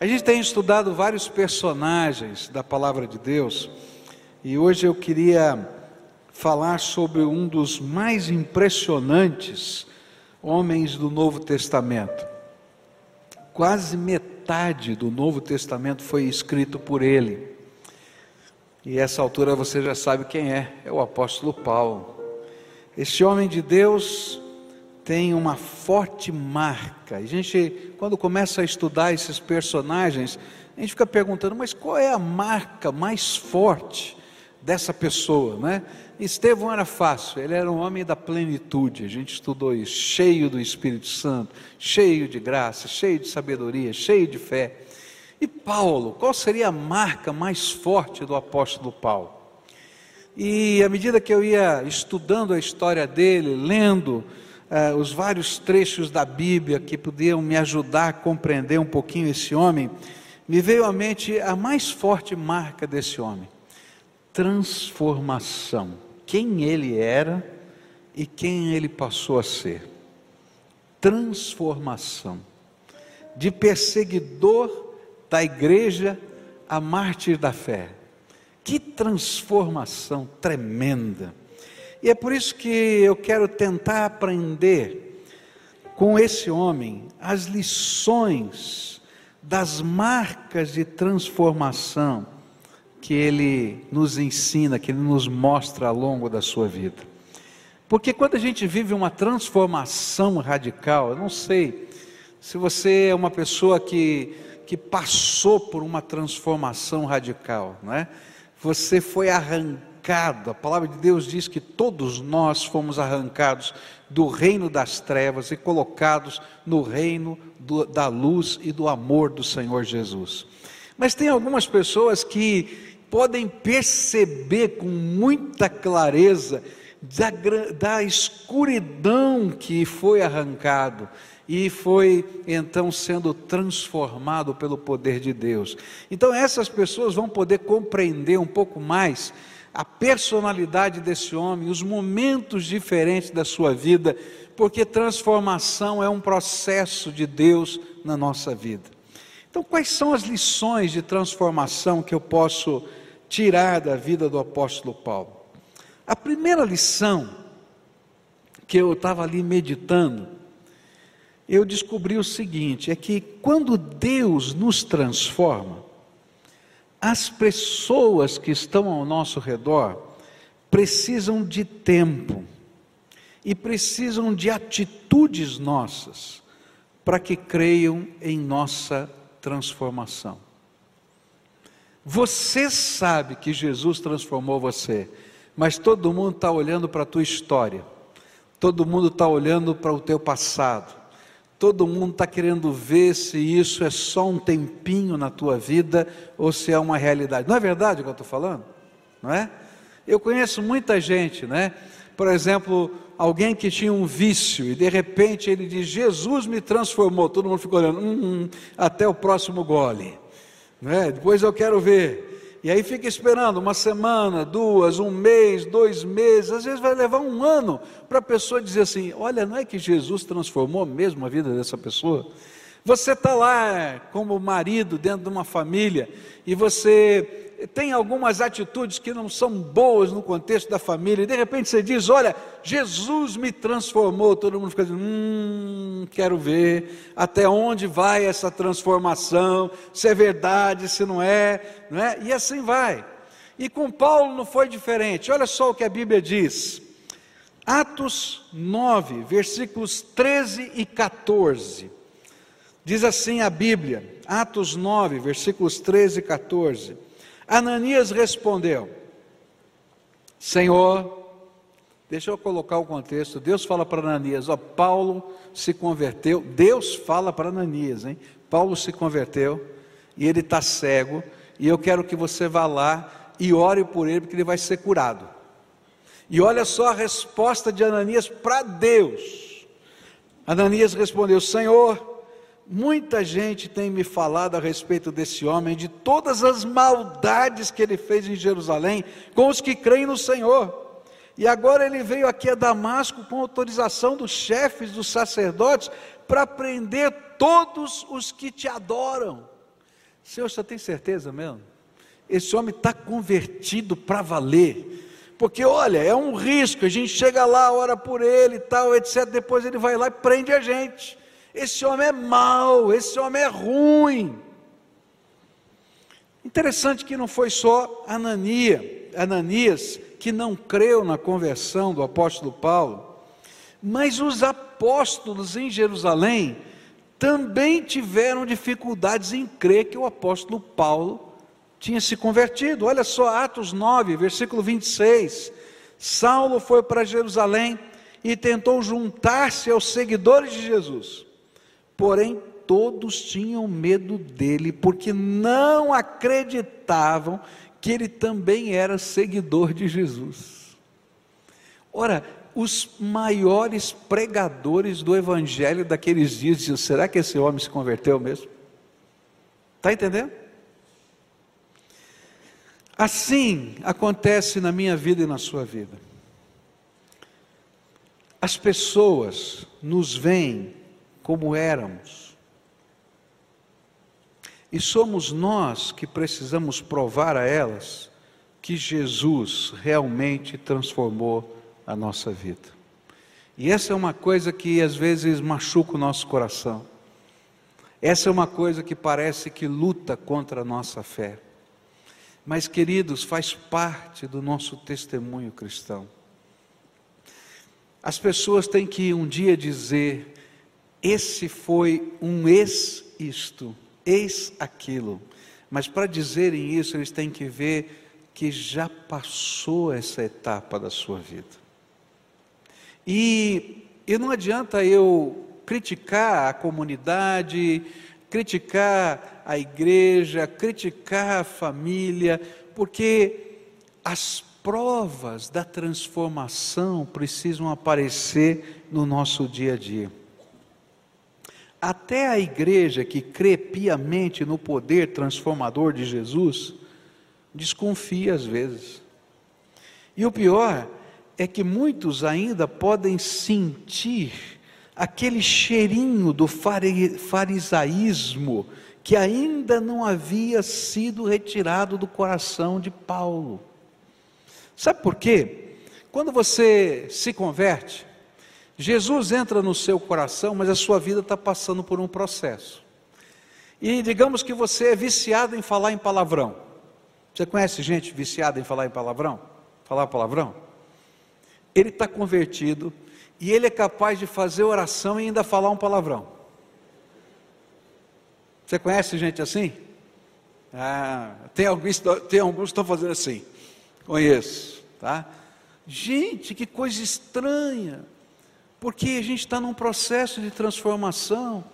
A gente tem estudado vários personagens da palavra de Deus e hoje eu queria falar sobre um dos mais impressionantes homens do Novo Testamento. Quase metade do Novo Testamento foi escrito por ele. E essa altura você já sabe quem é, é o apóstolo Paulo. Este homem de Deus tem uma forte marca. A gente, quando começa a estudar esses personagens, a gente fica perguntando, mas qual é a marca mais forte dessa pessoa, né? Estevão era fácil, ele era um homem da plenitude, a gente estudou isso, cheio do Espírito Santo, cheio de graça, cheio de sabedoria, cheio de fé. E Paulo, qual seria a marca mais forte do apóstolo Paulo? E à medida que eu ia estudando a história dele, lendo uh, os vários trechos da Bíblia que podiam me ajudar a compreender um pouquinho esse homem, me veio à mente a mais forte marca desse homem: transformação quem ele era e quem ele passou a ser. Transformação. De perseguidor da igreja a mártir da fé. Que transformação tremenda. E é por isso que eu quero tentar aprender com esse homem as lições das marcas de transformação que ele nos ensina, que ele nos mostra ao longo da sua vida. Porque quando a gente vive uma transformação radical, eu não sei se você é uma pessoa que, que passou por uma transformação radical, não é? Você foi arrancado, a palavra de Deus diz que todos nós fomos arrancados do reino das trevas e colocados no reino do, da luz e do amor do Senhor Jesus. Mas tem algumas pessoas que podem perceber com muita clareza da, da escuridão que foi arrancado e foi então sendo transformado pelo poder de Deus. Então essas pessoas vão poder compreender um pouco mais a personalidade desse homem, os momentos diferentes da sua vida, porque transformação é um processo de Deus na nossa vida. Então, quais são as lições de transformação que eu posso tirar da vida do apóstolo Paulo. A primeira lição que eu estava ali meditando, eu descobri o seguinte: é que quando Deus nos transforma, as pessoas que estão ao nosso redor precisam de tempo e precisam de atitudes nossas para que creiam em nossa transformação. Você sabe que Jesus transformou você, mas todo mundo está olhando para a tua história, todo mundo está olhando para o teu passado, todo mundo está querendo ver se isso é só um tempinho na tua vida ou se é uma realidade. Não é verdade o que eu estou falando? Não é? Eu conheço muita gente, né? Por exemplo, alguém que tinha um vício e de repente ele diz: Jesus me transformou. Todo mundo ficou olhando, hum, hum, até o próximo gole né? depois eu quero ver. E aí fica esperando uma semana, duas, um mês, dois meses, às vezes vai levar um ano para a pessoa dizer assim: olha, não é que Jesus transformou mesmo a vida dessa pessoa? Você está lá como marido dentro de uma família e você tem algumas atitudes que não são boas no contexto da família, e de repente você diz: Olha, Jesus me transformou. Todo mundo fica dizendo: Hum, quero ver até onde vai essa transformação, se é verdade, se não é, não é? E assim vai. E com Paulo não foi diferente. Olha só o que a Bíblia diz. Atos 9, versículos 13 e 14. Diz assim a Bíblia, Atos 9, versículos 13 e 14. Ananias respondeu: Senhor, deixa eu colocar o contexto. Deus fala para Ananias: Ó, Paulo se converteu. Deus fala para Ananias, hein? Paulo se converteu e ele está cego. E eu quero que você vá lá e ore por ele, porque ele vai ser curado. E olha só a resposta de Ananias para Deus. Ananias respondeu: Senhor, Muita gente tem me falado a respeito desse homem, de todas as maldades que ele fez em Jerusalém com os que creem no Senhor. E agora ele veio aqui a Damasco com autorização dos chefes dos sacerdotes para prender todos os que te adoram. Senhor, você tem certeza mesmo? Esse homem está convertido para valer. Porque olha, é um risco, a gente chega lá, ora por ele e tal, etc. Depois ele vai lá e prende a gente. Esse homem é mau, esse homem é ruim. Interessante que não foi só Anania, Ananias que não creu na conversão do apóstolo Paulo, mas os apóstolos em Jerusalém também tiveram dificuldades em crer que o apóstolo Paulo tinha se convertido. Olha só, Atos 9, versículo 26. Saulo foi para Jerusalém e tentou juntar-se aos seguidores de Jesus. Porém, todos tinham medo dele, porque não acreditavam que ele também era seguidor de Jesus. Ora, os maiores pregadores do evangelho daqueles dias diziam: será que esse homem se converteu mesmo? Está entendendo? Assim acontece na minha vida e na sua vida. As pessoas nos veem como éramos. E somos nós que precisamos provar a elas que Jesus realmente transformou a nossa vida. E essa é uma coisa que às vezes machuca o nosso coração. Essa é uma coisa que parece que luta contra a nossa fé. Mas, queridos, faz parte do nosso testemunho cristão. As pessoas têm que um dia dizer: esse foi um ex-isto, ex aquilo. Mas para dizerem isso, eles têm que ver que já passou essa etapa da sua vida. E, e não adianta eu criticar a comunidade, criticar a igreja, criticar a família, porque as provas da transformação precisam aparecer no nosso dia a dia. Até a igreja que crê piamente no poder transformador de Jesus, desconfia às vezes. E o pior é que muitos ainda podem sentir aquele cheirinho do farisaísmo que ainda não havia sido retirado do coração de Paulo. Sabe por quê? Quando você se converte, Jesus entra no seu coração, mas a sua vida está passando por um processo. E digamos que você é viciado em falar em palavrão. Você conhece gente viciada em falar em palavrão? Falar palavrão? Ele está convertido, e ele é capaz de fazer oração e ainda falar um palavrão. Você conhece gente assim? Ah, tem alguns, tem alguns que estão fazendo assim. Conheço, tá? Gente, que coisa estranha. Porque a gente está num processo de transformação.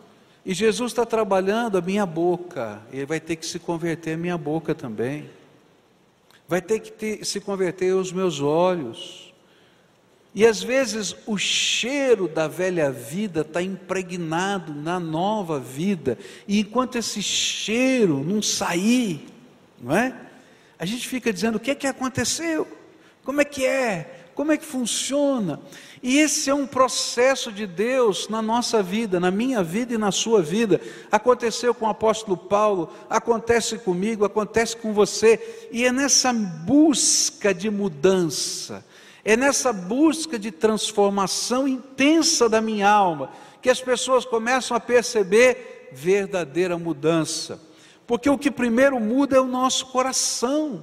E Jesus está trabalhando a minha boca. Ele vai ter que se converter a minha boca também. Vai ter que ter, se converter os meus olhos e às vezes o cheiro da velha vida está impregnado na nova vida, e enquanto esse cheiro não sair, não é? A gente fica dizendo: o que é que aconteceu? Como é que é? Como é que funciona? E esse é um processo de Deus na nossa vida, na minha vida e na sua vida. Aconteceu com o apóstolo Paulo, acontece comigo, acontece com você, e é nessa busca de mudança é nessa busca de transformação intensa da minha alma que as pessoas começam a perceber verdadeira mudança. Porque o que primeiro muda é o nosso coração.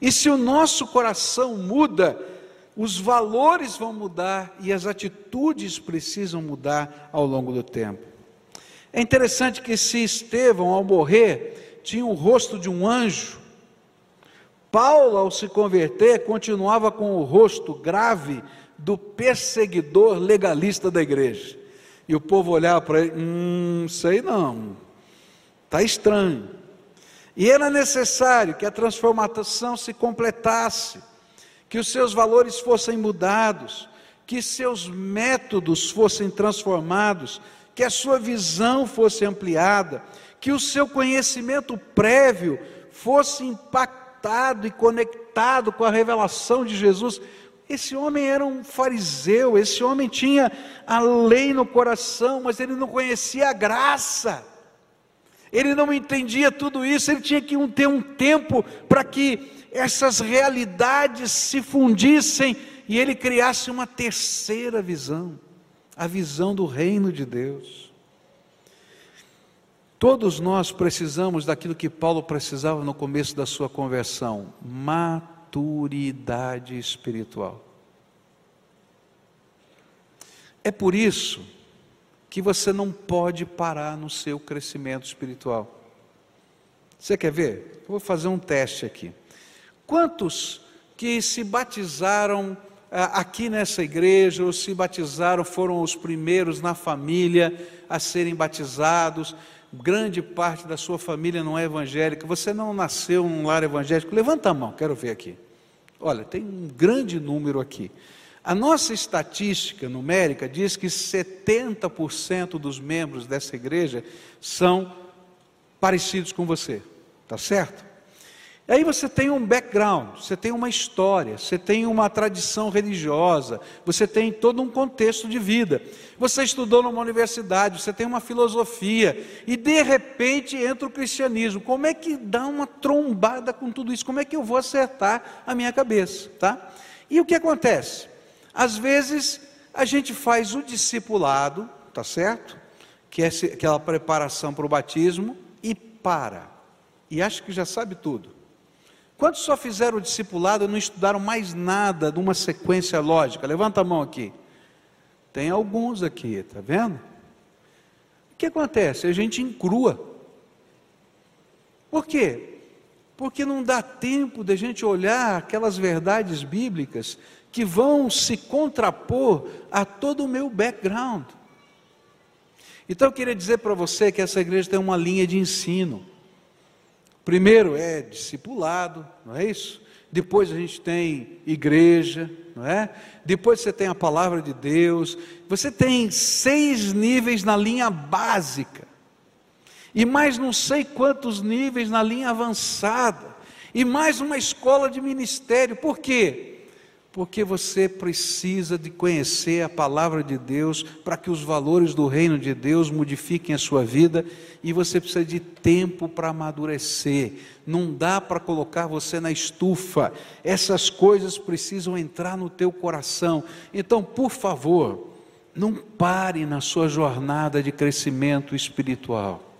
E se o nosso coração muda, os valores vão mudar e as atitudes precisam mudar ao longo do tempo. É interessante que se Estevão, ao morrer, tinha o rosto de um anjo, Paulo, ao se converter, continuava com o rosto grave do perseguidor legalista da igreja. E o povo olhava para ele, hum, sei não, está estranho. E era necessário que a transformação se completasse, que os seus valores fossem mudados, que seus métodos fossem transformados, que a sua visão fosse ampliada, que o seu conhecimento prévio fosse impactado e conectado com a revelação de Jesus. Esse homem era um fariseu, esse homem tinha a lei no coração, mas ele não conhecia a graça. ele não entendia tudo isso, ele tinha que ter um tempo para que essas realidades se fundissem e ele criasse uma terceira visão, a visão do reino de Deus. Todos nós precisamos daquilo que Paulo precisava no começo da sua conversão: maturidade espiritual. É por isso que você não pode parar no seu crescimento espiritual. Você quer ver? Eu vou fazer um teste aqui. Quantos que se batizaram ah, aqui nessa igreja, ou se batizaram, foram os primeiros na família a serem batizados? Grande parte da sua família não é evangélica. Você não nasceu num lar evangélico? Levanta a mão, quero ver aqui. Olha, tem um grande número aqui. A nossa estatística numérica diz que 70% dos membros dessa igreja são parecidos com você, tá certo? E aí você tem um background, você tem uma história, você tem uma tradição religiosa, você tem todo um contexto de vida. Você estudou numa universidade, você tem uma filosofia, e de repente entra o cristianismo. Como é que dá uma trombada com tudo isso? Como é que eu vou acertar a minha cabeça, tá? E o que acontece? Às vezes, a gente faz o discipulado, tá certo? Que é aquela preparação para o batismo, e para. E acha que já sabe tudo. Quantos só fizeram o discipulado e não estudaram mais nada de uma sequência lógica? Levanta a mão aqui. Tem alguns aqui, tá vendo? O que acontece? A gente encrua. Por quê? Porque não dá tempo de a gente olhar aquelas verdades bíblicas que vão se contrapor a todo o meu background. Então eu queria dizer para você que essa igreja tem uma linha de ensino. Primeiro é discipulado, não é isso? Depois a gente tem igreja, não é? Depois você tem a palavra de Deus. Você tem seis níveis na linha básica. E mais não sei quantos níveis na linha avançada. E mais uma escola de ministério. Por quê? Porque você precisa de conhecer a palavra de Deus para que os valores do reino de Deus modifiquem a sua vida e você precisa de tempo para amadurecer. Não dá para colocar você na estufa. Essas coisas precisam entrar no teu coração. Então, por favor, não pare na sua jornada de crescimento espiritual.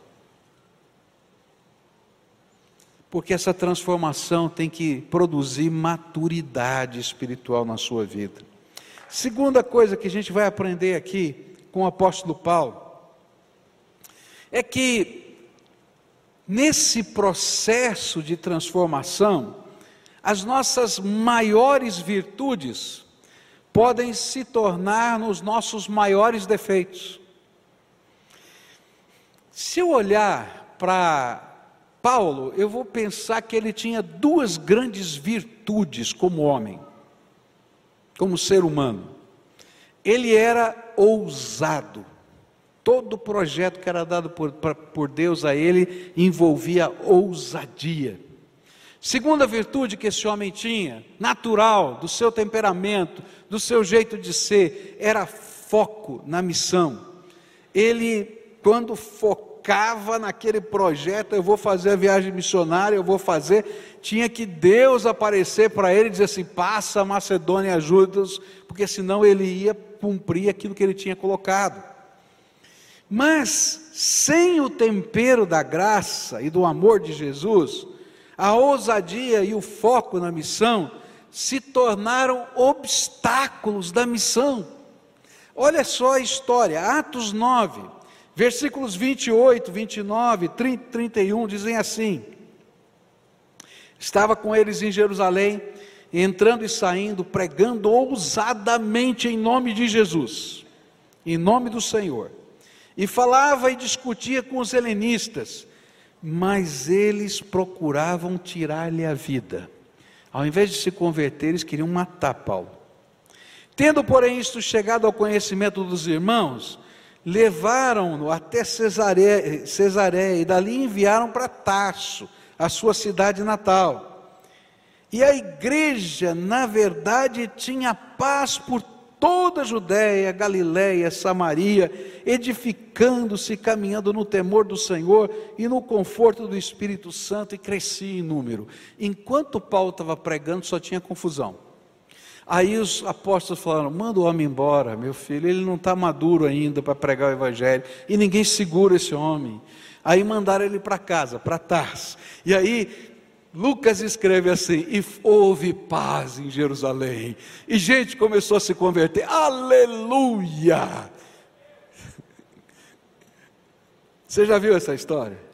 Porque essa transformação tem que produzir maturidade espiritual na sua vida. Segunda coisa que a gente vai aprender aqui com o apóstolo Paulo é que nesse processo de transformação, as nossas maiores virtudes podem se tornar nos nossos maiores defeitos. Se eu olhar para Paulo, eu vou pensar que ele tinha duas grandes virtudes como homem, como ser humano. Ele era ousado. Todo projeto que era dado por, por Deus a ele envolvia ousadia. Segunda virtude que esse homem tinha, natural, do seu temperamento, do seu jeito de ser, era foco na missão. Ele, quando focava, focava naquele projeto, eu vou fazer a viagem missionária, eu vou fazer, tinha que Deus aparecer para ele e dizer assim: passa a Macedônia ajuda-os, porque senão ele ia cumprir aquilo que ele tinha colocado. Mas, sem o tempero da graça e do amor de Jesus, a ousadia e o foco na missão se tornaram obstáculos da missão. Olha só a história, Atos 9. Versículos 28, 29, 30, 31 dizem assim: Estava com eles em Jerusalém, entrando e saindo, pregando ousadamente em nome de Jesus, em nome do Senhor. E falava e discutia com os helenistas, mas eles procuravam tirar-lhe a vida. Ao invés de se converter, eles queriam matar Paulo. Tendo, porém, isto chegado ao conhecimento dos irmãos, levaram-no até Cesareia, e dali enviaram para Tarso, a sua cidade natal. E a igreja, na verdade, tinha paz por toda a Judéia, Galiléia, Samaria, edificando-se, caminhando no temor do Senhor e no conforto do Espírito Santo, e crescia em número. Enquanto Paulo estava pregando, só tinha confusão. Aí os apóstolos falaram: manda o homem embora, meu filho, ele não está maduro ainda para pregar o Evangelho, e ninguém segura esse homem. Aí mandaram ele para casa, para Tars. E aí Lucas escreve assim: e houve paz em Jerusalém, e gente começou a se converter, aleluia! Você já viu essa história?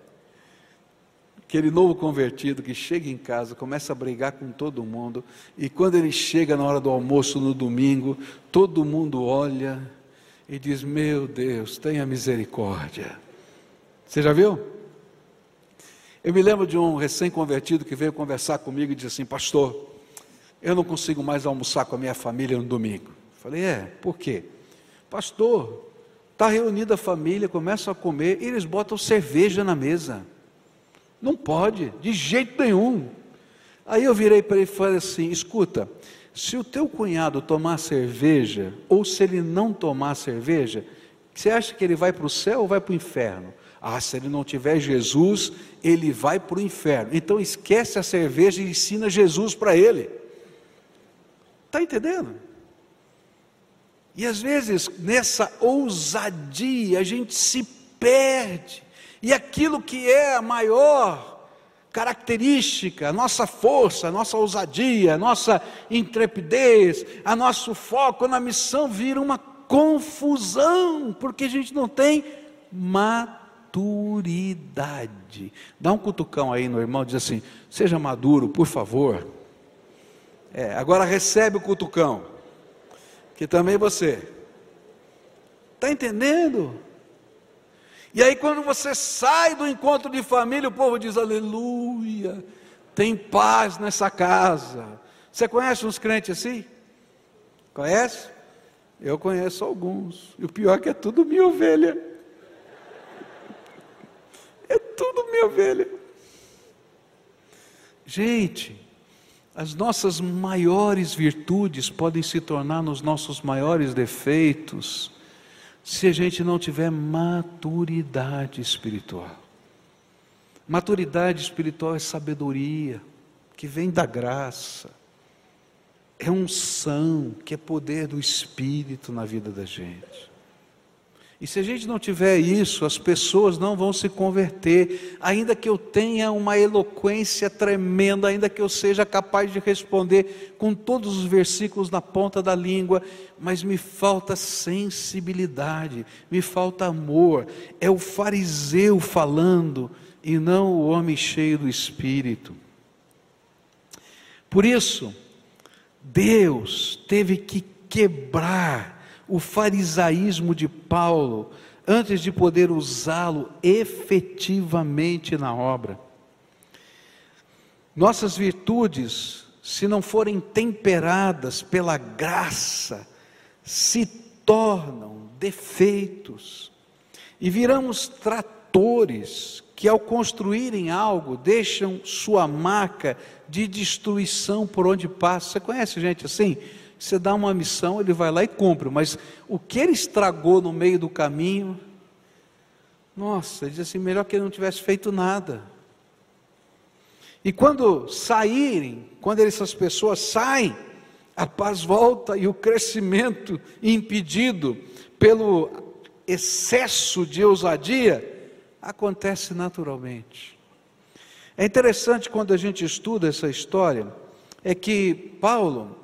Aquele novo convertido que chega em casa, começa a brigar com todo mundo, e quando ele chega na hora do almoço no domingo, todo mundo olha e diz: Meu Deus, tenha misericórdia. Você já viu? Eu me lembro de um recém-convertido que veio conversar comigo e disse assim: Pastor, eu não consigo mais almoçar com a minha família no domingo. Falei: É, por quê? Pastor, está reunida a família, começam a comer e eles botam cerveja na mesa. Não pode, de jeito nenhum. Aí eu virei para ele e falei assim: Escuta, se o teu cunhado tomar cerveja, ou se ele não tomar cerveja, você acha que ele vai para o céu ou vai para o inferno? Ah, se ele não tiver Jesus, ele vai para o inferno. Então esquece a cerveja e ensina Jesus para ele. Está entendendo? E às vezes, nessa ousadia, a gente se perde. E aquilo que é a maior característica, a nossa força, a nossa ousadia, a nossa intrepidez, a nosso foco na missão vira uma confusão, porque a gente não tem maturidade. Dá um cutucão aí no irmão, diz assim: seja maduro, por favor. É, agora recebe o cutucão, que também você. Está entendendo? E aí, quando você sai do encontro de família, o povo diz: Aleluia, tem paz nessa casa. Você conhece uns crentes assim? Conhece? Eu conheço alguns. E o pior é que é tudo minha ovelha. É tudo minha ovelha. Gente, as nossas maiores virtudes podem se tornar nos nossos maiores defeitos se a gente não tiver maturidade espiritual. Maturidade espiritual é sabedoria que vem da graça, é unção, que é poder do Espírito na vida da gente. E se a gente não tiver isso, as pessoas não vão se converter, ainda que eu tenha uma eloquência tremenda, ainda que eu seja capaz de responder com todos os versículos na ponta da língua, mas me falta sensibilidade, me falta amor. É o fariseu falando e não o homem cheio do espírito. Por isso, Deus teve que quebrar o farisaísmo de Paulo antes de poder usá-lo efetivamente na obra. Nossas virtudes, se não forem temperadas pela graça, se tornam defeitos e viramos tratores que, ao construírem algo, deixam sua marca de destruição por onde passa. Você conhece gente assim? Você dá uma missão, ele vai lá e cumpre, mas o que ele estragou no meio do caminho, nossa, ele diz assim: melhor que ele não tivesse feito nada. E quando saírem, quando essas pessoas saem, a paz volta e o crescimento impedido pelo excesso de ousadia acontece naturalmente. É interessante quando a gente estuda essa história, é que Paulo,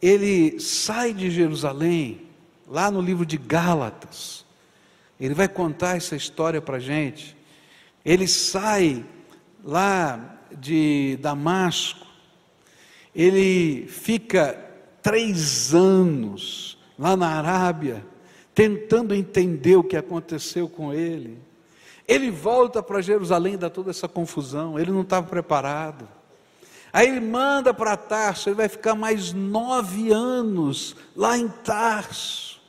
ele sai de Jerusalém, lá no livro de Gálatas, ele vai contar essa história para a gente. Ele sai lá de Damasco, ele fica três anos lá na Arábia, tentando entender o que aconteceu com ele. Ele volta para Jerusalém, dá toda essa confusão, ele não estava preparado. Aí ele manda para Tarso, ele vai ficar mais nove anos lá em Tarso,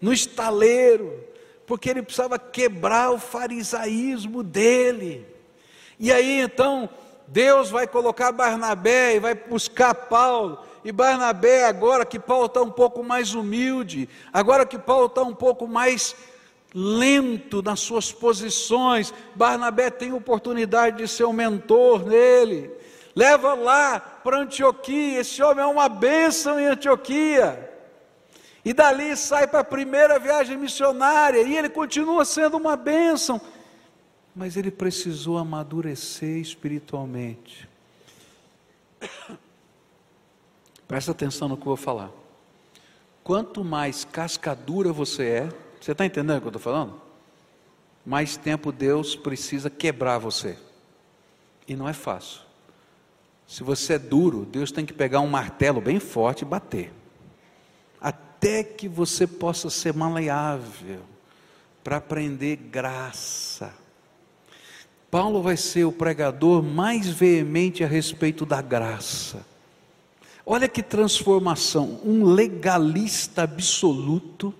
no estaleiro, porque ele precisava quebrar o farisaísmo dele. E aí então, Deus vai colocar Barnabé e vai buscar Paulo, e Barnabé, agora que Paulo está um pouco mais humilde, agora que Paulo está um pouco mais lento nas suas posições, Barnabé tem oportunidade de ser um mentor nele. Leva lá para Antioquia, esse homem é uma bênção em Antioquia. E dali sai para a primeira viagem missionária, e ele continua sendo uma bênção. Mas ele precisou amadurecer espiritualmente. Presta atenção no que eu vou falar. Quanto mais cascadura você é, você está entendendo o que eu estou falando? Mais tempo Deus precisa quebrar você. E não é fácil. Se você é duro, Deus tem que pegar um martelo bem forte e bater. Até que você possa ser maleável para aprender graça. Paulo vai ser o pregador mais veemente a respeito da graça. Olha que transformação, um legalista absoluto,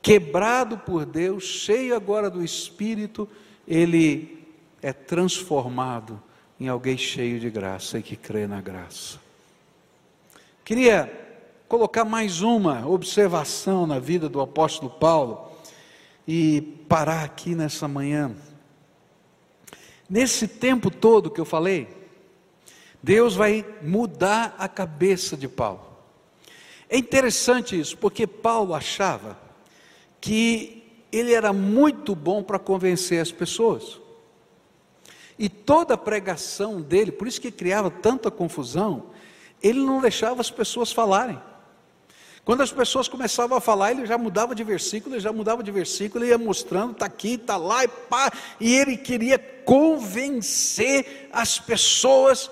quebrado por Deus, cheio agora do Espírito, ele é transformado em alguém cheio de graça e que crê na graça. Queria colocar mais uma observação na vida do apóstolo Paulo e parar aqui nessa manhã. Nesse tempo todo que eu falei, Deus vai mudar a cabeça de Paulo. É interessante isso, porque Paulo achava que ele era muito bom para convencer as pessoas. E toda a pregação dele, por isso que criava tanta confusão, ele não deixava as pessoas falarem. Quando as pessoas começavam a falar, ele já mudava de versículo, ele já mudava de versículo, ele ia mostrando, está aqui, está lá, e pá, e ele queria convencer as pessoas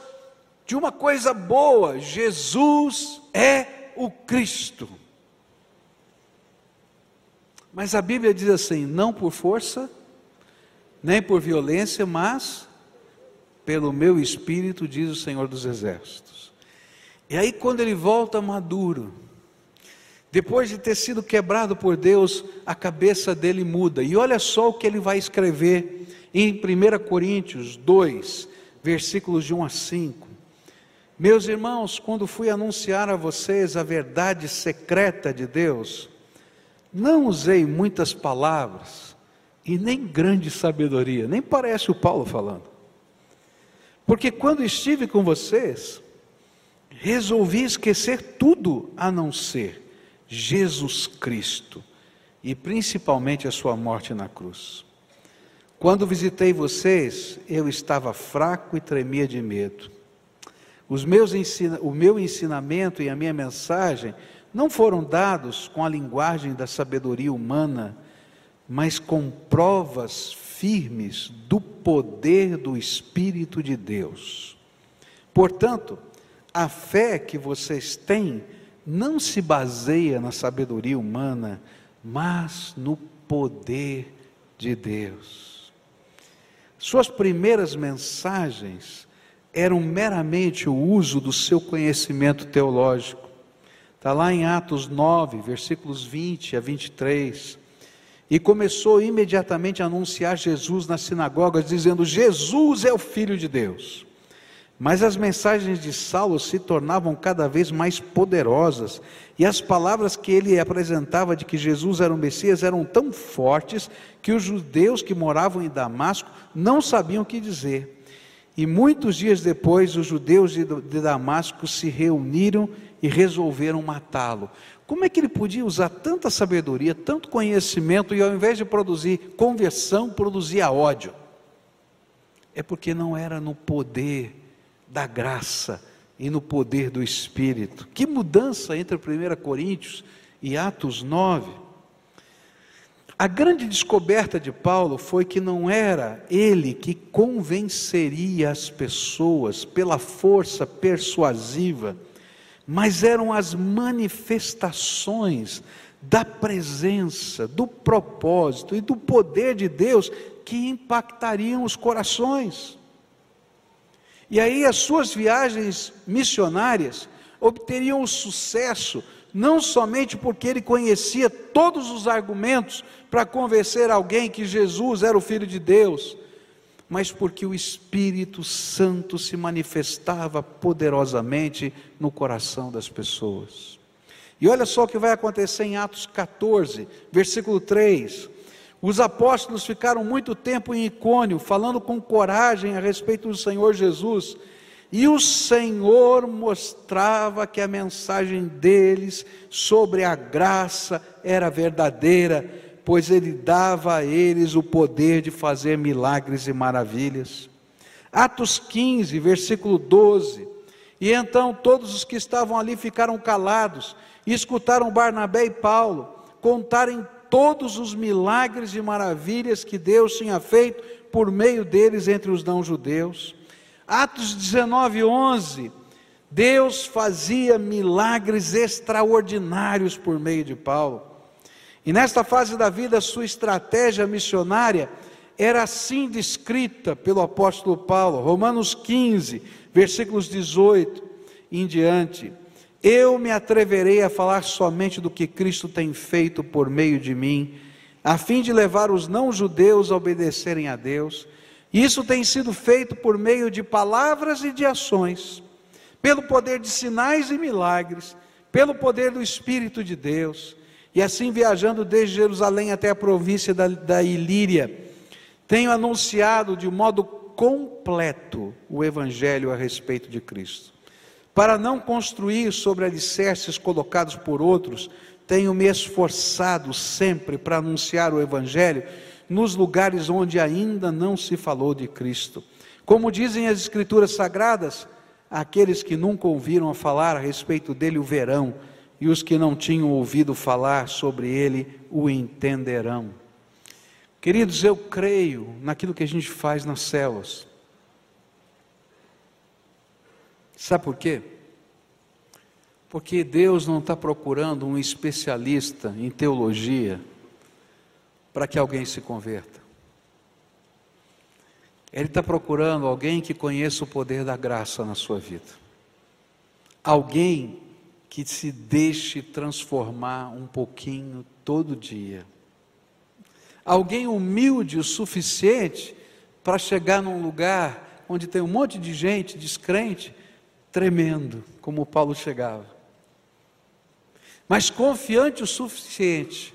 de uma coisa boa: Jesus é o Cristo. Mas a Bíblia diz assim: não por força, nem por violência, mas pelo meu espírito, diz o Senhor dos Exércitos. E aí, quando ele volta maduro, depois de ter sido quebrado por Deus, a cabeça dele muda. E olha só o que ele vai escrever em 1 Coríntios 2, versículos de 1 a 5. Meus irmãos, quando fui anunciar a vocês a verdade secreta de Deus, não usei muitas palavras e nem grande sabedoria, nem parece o Paulo falando. Porque quando estive com vocês, resolvi esquecer tudo a não ser Jesus Cristo e principalmente a sua morte na cruz. Quando visitei vocês, eu estava fraco e tremia de medo. Os meus ensina, o meu ensinamento e a minha mensagem não foram dados com a linguagem da sabedoria humana, mas com provas firmes do poder do Espírito de Deus. Portanto, a fé que vocês têm não se baseia na sabedoria humana, mas no poder de Deus. Suas primeiras mensagens eram meramente o uso do seu conhecimento teológico. Está lá em Atos 9, versículos 20 a 23. E começou imediatamente a anunciar Jesus nas sinagogas, dizendo: Jesus é o Filho de Deus. Mas as mensagens de Saulo se tornavam cada vez mais poderosas, e as palavras que ele apresentava de que Jesus era o Messias eram tão fortes que os judeus que moravam em Damasco não sabiam o que dizer. E muitos dias depois, os judeus de Damasco se reuniram e resolveram matá-lo. Como é que ele podia usar tanta sabedoria, tanto conhecimento, e ao invés de produzir conversão, produzia ódio? É porque não era no poder da graça e no poder do Espírito. Que mudança entre 1 Coríntios e Atos 9. A grande descoberta de Paulo foi que não era ele que convenceria as pessoas pela força persuasiva, mas eram as manifestações da presença, do propósito e do poder de Deus que impactariam os corações. E aí as suas viagens missionárias obteriam o sucesso não somente porque ele conhecia todos os argumentos para convencer alguém que Jesus era o Filho de Deus, mas porque o Espírito Santo se manifestava poderosamente no coração das pessoas. E olha só o que vai acontecer em Atos 14, versículo 3. Os apóstolos ficaram muito tempo em Icônio, falando com coragem a respeito do Senhor Jesus, e o Senhor mostrava que a mensagem deles sobre a graça era verdadeira, pois ele dava a eles o poder de fazer milagres e maravilhas. Atos 15, versículo 12. E então todos os que estavam ali ficaram calados e escutaram Barnabé e Paulo contarem todos os milagres e maravilhas que Deus tinha feito por meio deles entre os não-judeus. Atos 19, 11. Deus fazia milagres extraordinários por meio de Paulo. E nesta fase da vida, sua estratégia missionária era assim descrita pelo apóstolo Paulo, Romanos 15, versículos 18 em diante. Eu me atreverei a falar somente do que Cristo tem feito por meio de mim, a fim de levar os não-judeus a obedecerem a Deus. Isso tem sido feito por meio de palavras e de ações, pelo poder de sinais e milagres, pelo poder do Espírito de Deus, e assim viajando desde Jerusalém até a província da, da Ilíria, tenho anunciado de modo completo o Evangelho a respeito de Cristo. Para não construir sobre alicerces colocados por outros, tenho me esforçado sempre para anunciar o Evangelho nos lugares onde ainda não se falou de Cristo. Como dizem as Escrituras Sagradas, aqueles que nunca ouviram falar a respeito dele o verão, e os que não tinham ouvido falar sobre ele o entenderão. Queridos, eu creio naquilo que a gente faz nas células. Sabe por quê? Porque Deus não está procurando um especialista em teologia para que alguém se converta. Ele está procurando alguém que conheça o poder da graça na sua vida. Alguém que se deixe transformar um pouquinho todo dia. Alguém humilde o suficiente para chegar num lugar onde tem um monte de gente descrente, tremendo, como Paulo chegava. Mas confiante o suficiente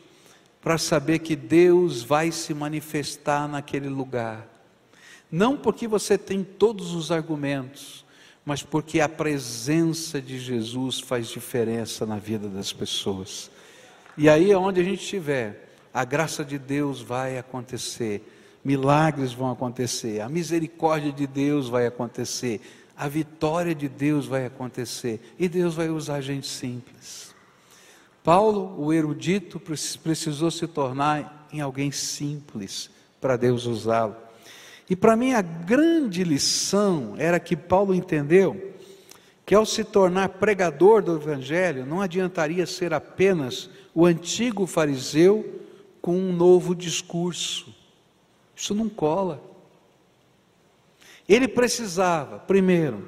para saber que Deus vai se manifestar naquele lugar. Não porque você tem todos os argumentos, mas porque a presença de Jesus faz diferença na vida das pessoas. E aí, onde a gente estiver, a graça de Deus vai acontecer, milagres vão acontecer, a misericórdia de Deus vai acontecer, a vitória de Deus vai acontecer, e Deus vai usar gente simples. Paulo, o erudito, precisou se tornar em alguém simples para Deus usá-lo. E para mim a grande lição era que Paulo entendeu que ao se tornar pregador do Evangelho, não adiantaria ser apenas o antigo fariseu com um novo discurso. Isso não cola. Ele precisava, primeiro,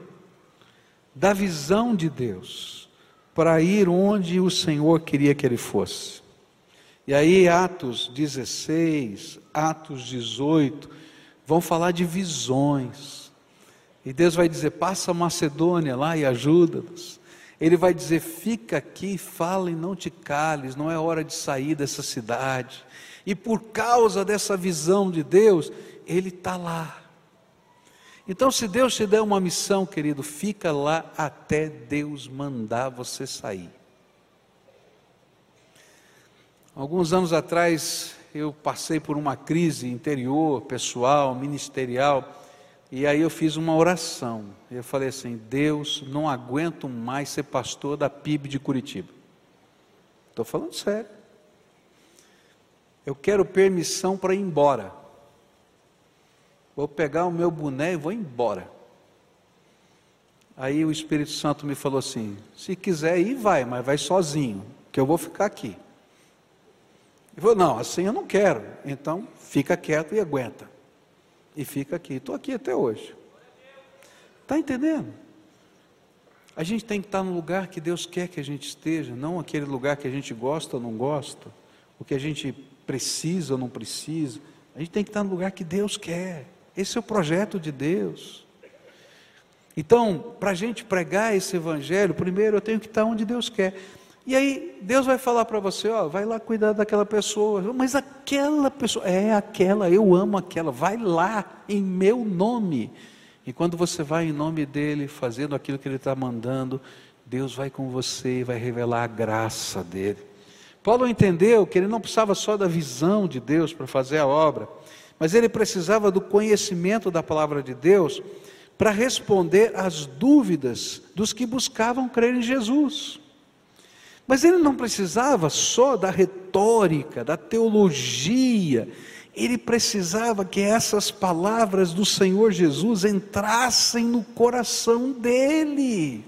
da visão de Deus para ir onde o Senhor queria que ele fosse. E aí, Atos 16, Atos 18, vão falar de visões. E Deus vai dizer: passa a Macedônia lá e ajuda-nos. Ele vai dizer: fica aqui, fala e não te cales, não é hora de sair dessa cidade. E por causa dessa visão de Deus, ele está lá. Então, se Deus te der uma missão, querido, fica lá até Deus mandar você sair. Alguns anos atrás, eu passei por uma crise interior, pessoal, ministerial, e aí eu fiz uma oração. Eu falei assim: Deus, não aguento mais ser pastor da PIB de Curitiba. Estou falando sério. Eu quero permissão para ir embora. Vou pegar o meu boné e vou embora. Aí o Espírito Santo me falou assim: se quiser ir, vai, mas vai sozinho, que eu vou ficar aqui. Ele falou: não, assim eu não quero. Então fica quieto e aguenta. E fica aqui. Estou aqui até hoje. Está entendendo? A gente tem que estar no lugar que Deus quer que a gente esteja, não aquele lugar que a gente gosta ou não gosta, o que a gente precisa ou não precisa. A gente tem que estar no lugar que Deus quer. Esse é o projeto de Deus. Então, para a gente pregar esse evangelho, primeiro eu tenho que estar onde Deus quer. E aí, Deus vai falar para você: ó, vai lá cuidar daquela pessoa. Mas aquela pessoa, é aquela, eu amo aquela, vai lá em meu nome. E quando você vai em nome dele, fazendo aquilo que ele está mandando, Deus vai com você e vai revelar a graça dele. Paulo entendeu que ele não precisava só da visão de Deus para fazer a obra, mas ele precisava do conhecimento da palavra de Deus para responder às dúvidas dos que buscavam crer em Jesus. Mas ele não precisava só da retórica, da teologia, ele precisava que essas palavras do Senhor Jesus entrassem no coração dele.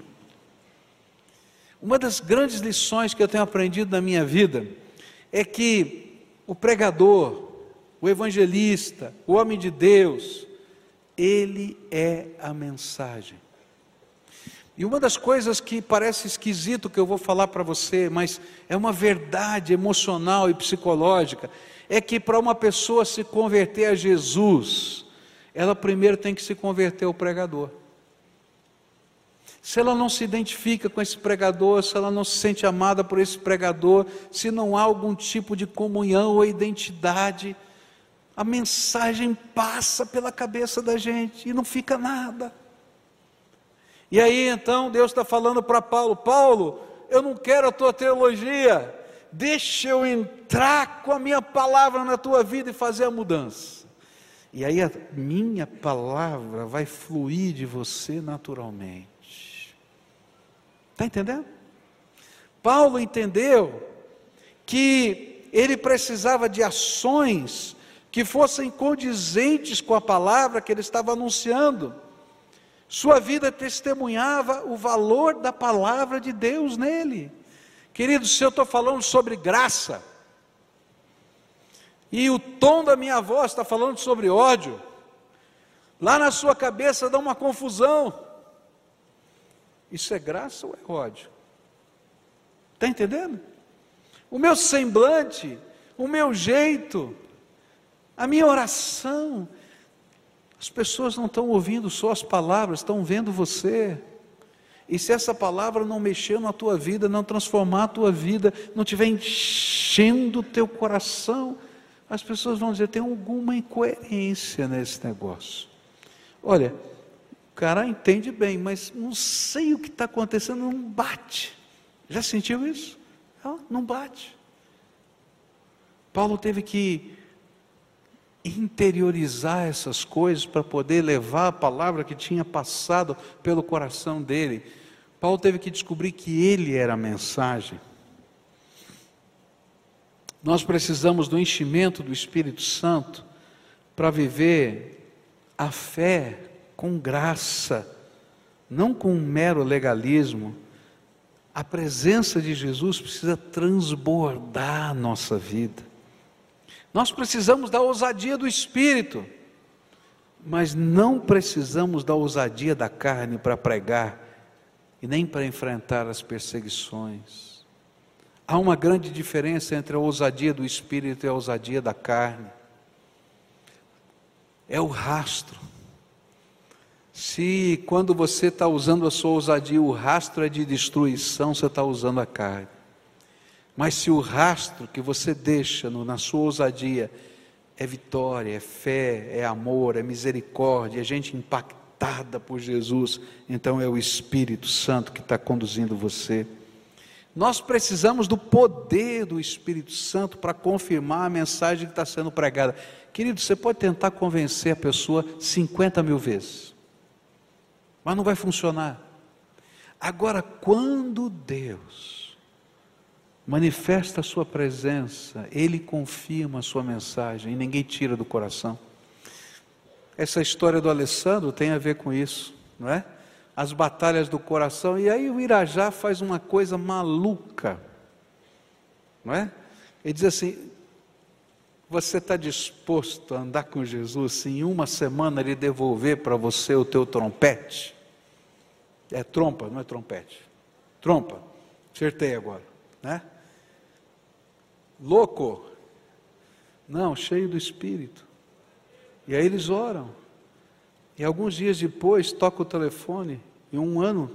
Uma das grandes lições que eu tenho aprendido na minha vida é que o pregador, o evangelista, o homem de Deus, ele é a mensagem. E uma das coisas que parece esquisito que eu vou falar para você, mas é uma verdade emocional e psicológica, é que para uma pessoa se converter a Jesus, ela primeiro tem que se converter ao pregador. Se ela não se identifica com esse pregador, se ela não se sente amada por esse pregador, se não há algum tipo de comunhão ou identidade, a mensagem passa pela cabeça da gente e não fica nada. E aí então Deus está falando para Paulo: Paulo, eu não quero a tua teologia, deixa eu entrar com a minha palavra na tua vida e fazer a mudança. E aí a minha palavra vai fluir de você naturalmente. Está entendendo? Paulo entendeu que ele precisava de ações que fossem condizentes com a palavra que ele estava anunciando. Sua vida testemunhava o valor da palavra de Deus nele. Queridos, se eu estou falando sobre graça, e o tom da minha voz está falando sobre ódio, lá na sua cabeça dá uma confusão. Isso é graça ou é ódio? Está entendendo? O meu semblante, o meu jeito, a minha oração, as pessoas não estão ouvindo só as palavras, estão vendo você. E se essa palavra não mexer na tua vida, não transformar a tua vida, não estiver enchendo o teu coração, as pessoas vão dizer: tem alguma incoerência nesse negócio. Olha, o cara entende bem, mas não sei o que está acontecendo, não bate. Já sentiu isso? Não bate. Paulo teve que interiorizar essas coisas para poder levar a palavra que tinha passado pelo coração dele. Paulo teve que descobrir que ele era a mensagem. Nós precisamos do enchimento do Espírito Santo para viver a fé com graça, não com um mero legalismo. A presença de Jesus precisa transbordar a nossa vida. Nós precisamos da ousadia do espírito, mas não precisamos da ousadia da carne para pregar e nem para enfrentar as perseguições. Há uma grande diferença entre a ousadia do espírito e a ousadia da carne. É o rastro. Se quando você está usando a sua ousadia, o rastro é de destruição, você está usando a carne. Mas se o rastro que você deixa no, na sua ousadia é vitória, é fé, é amor, é misericórdia, é gente impactada por Jesus, então é o Espírito Santo que está conduzindo você. Nós precisamos do poder do Espírito Santo para confirmar a mensagem que está sendo pregada. Querido, você pode tentar convencer a pessoa 50 mil vezes, mas não vai funcionar. Agora, quando Deus manifesta a sua presença, ele confirma a sua mensagem e ninguém tira do coração. Essa história do Alessandro tem a ver com isso, não é? As batalhas do coração, e aí o Irajá faz uma coisa maluca, não é? Ele diz assim: você está disposto a andar com Jesus se em uma semana ele devolver para você o teu trompete? É trompa, não é trompete. Trompa. Acertei agora, né? Louco. Não, cheio do Espírito. E aí eles oram. E alguns dias depois toca o telefone, e um ano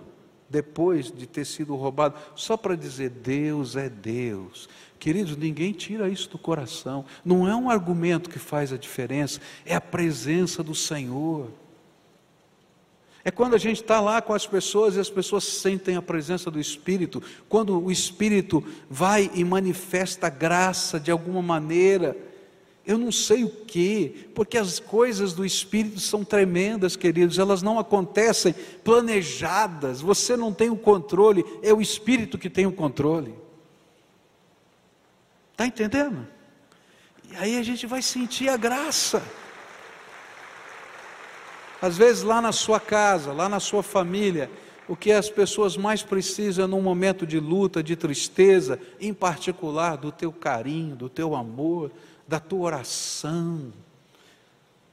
depois de ter sido roubado, só para dizer: Deus é Deus. Queridos, ninguém tira isso do coração. Não é um argumento que faz a diferença, é a presença do Senhor. É quando a gente está lá com as pessoas e as pessoas sentem a presença do Espírito, quando o Espírito vai e manifesta graça de alguma maneira. Eu não sei o que, porque as coisas do Espírito são tremendas, queridos, elas não acontecem planejadas, você não tem o controle, é o Espírito que tem o controle. Está entendendo? E aí a gente vai sentir a graça. Às vezes lá na sua casa, lá na sua família, o que as pessoas mais precisam num momento de luta, de tristeza, em particular do teu carinho, do teu amor, da tua oração.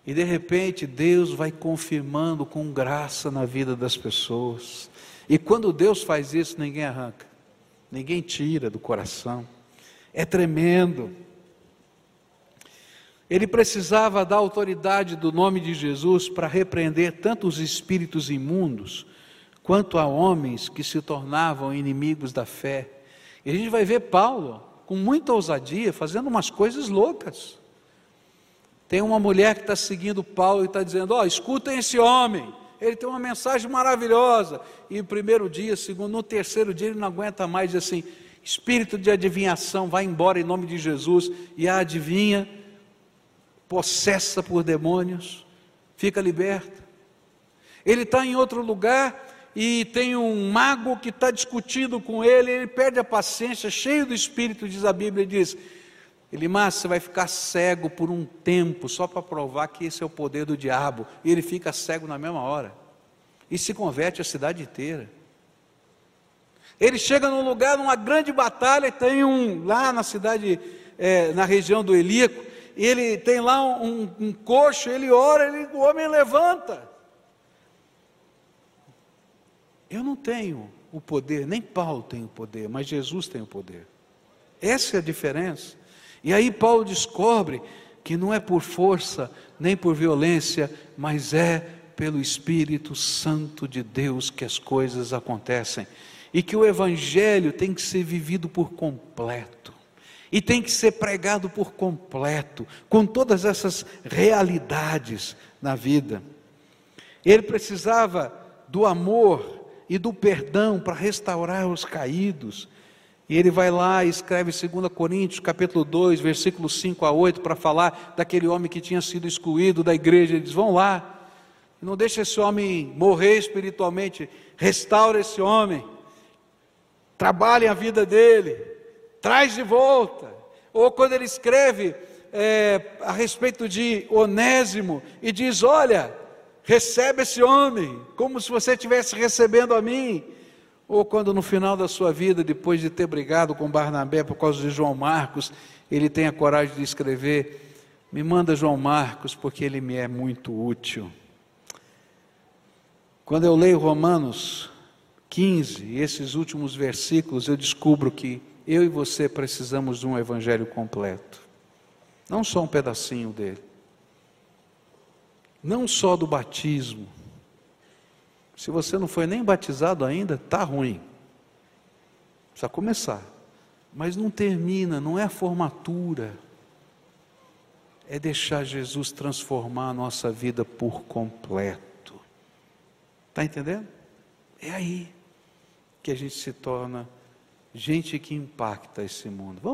E de repente Deus vai confirmando com graça na vida das pessoas. E quando Deus faz isso, ninguém arranca, ninguém tira do coração. É tremendo. Ele precisava da autoridade do nome de Jesus para repreender tanto os espíritos imundos, quanto a homens que se tornavam inimigos da fé. E a gente vai ver Paulo, com muita ousadia, fazendo umas coisas loucas. Tem uma mulher que está seguindo Paulo e está dizendo: Ó, oh, escutem esse homem, ele tem uma mensagem maravilhosa. E no primeiro dia, segundo, no terceiro dia, ele não aguenta mais, diz assim: espírito de adivinhação, vai embora em nome de Jesus, e a adivinha possessa por demônios, fica liberta. Ele está em outro lugar e tem um mago que está discutindo com ele, ele perde a paciência, cheio do Espírito, diz a Bíblia, e diz: Elimar, você vai ficar cego por um tempo, só para provar que esse é o poder do diabo. E ele fica cego na mesma hora. E se converte a cidade inteira. Ele chega num lugar, numa grande batalha, tem um, lá na cidade, é, na região do Elíaco, ele tem lá um, um coxo, ele ora, ele, o homem levanta. Eu não tenho o poder, nem Paulo tem o poder, mas Jesus tem o poder. Essa é a diferença. E aí Paulo descobre que não é por força, nem por violência, mas é pelo Espírito Santo de Deus que as coisas acontecem. E que o Evangelho tem que ser vivido por completo e tem que ser pregado por completo, com todas essas realidades na vida. Ele precisava do amor e do perdão para restaurar os caídos. E ele vai lá e escreve 2 Coríntios, capítulo 2, versículos 5 a 8, para falar daquele homem que tinha sido excluído da igreja. Ele diz: vão lá, não deixe esse homem morrer espiritualmente, restaure esse homem, trabalhem a vida dele, traz de volta. Ou quando ele escreve é, a respeito de Onésimo e diz: Olha, recebe esse homem, como se você estivesse recebendo a mim. Ou quando no final da sua vida, depois de ter brigado com Barnabé por causa de João Marcos, ele tem a coragem de escrever: Me manda João Marcos, porque ele me é muito útil. Quando eu leio Romanos 15, esses últimos versículos, eu descubro que eu e você precisamos de um evangelho completo. Não só um pedacinho dele. Não só do batismo. Se você não foi nem batizado ainda, tá ruim. Precisa começar. Mas não termina, não é a formatura. É deixar Jesus transformar a nossa vida por completo. Está entendendo? É aí que a gente se torna gente que impacta esse mundo. Vamos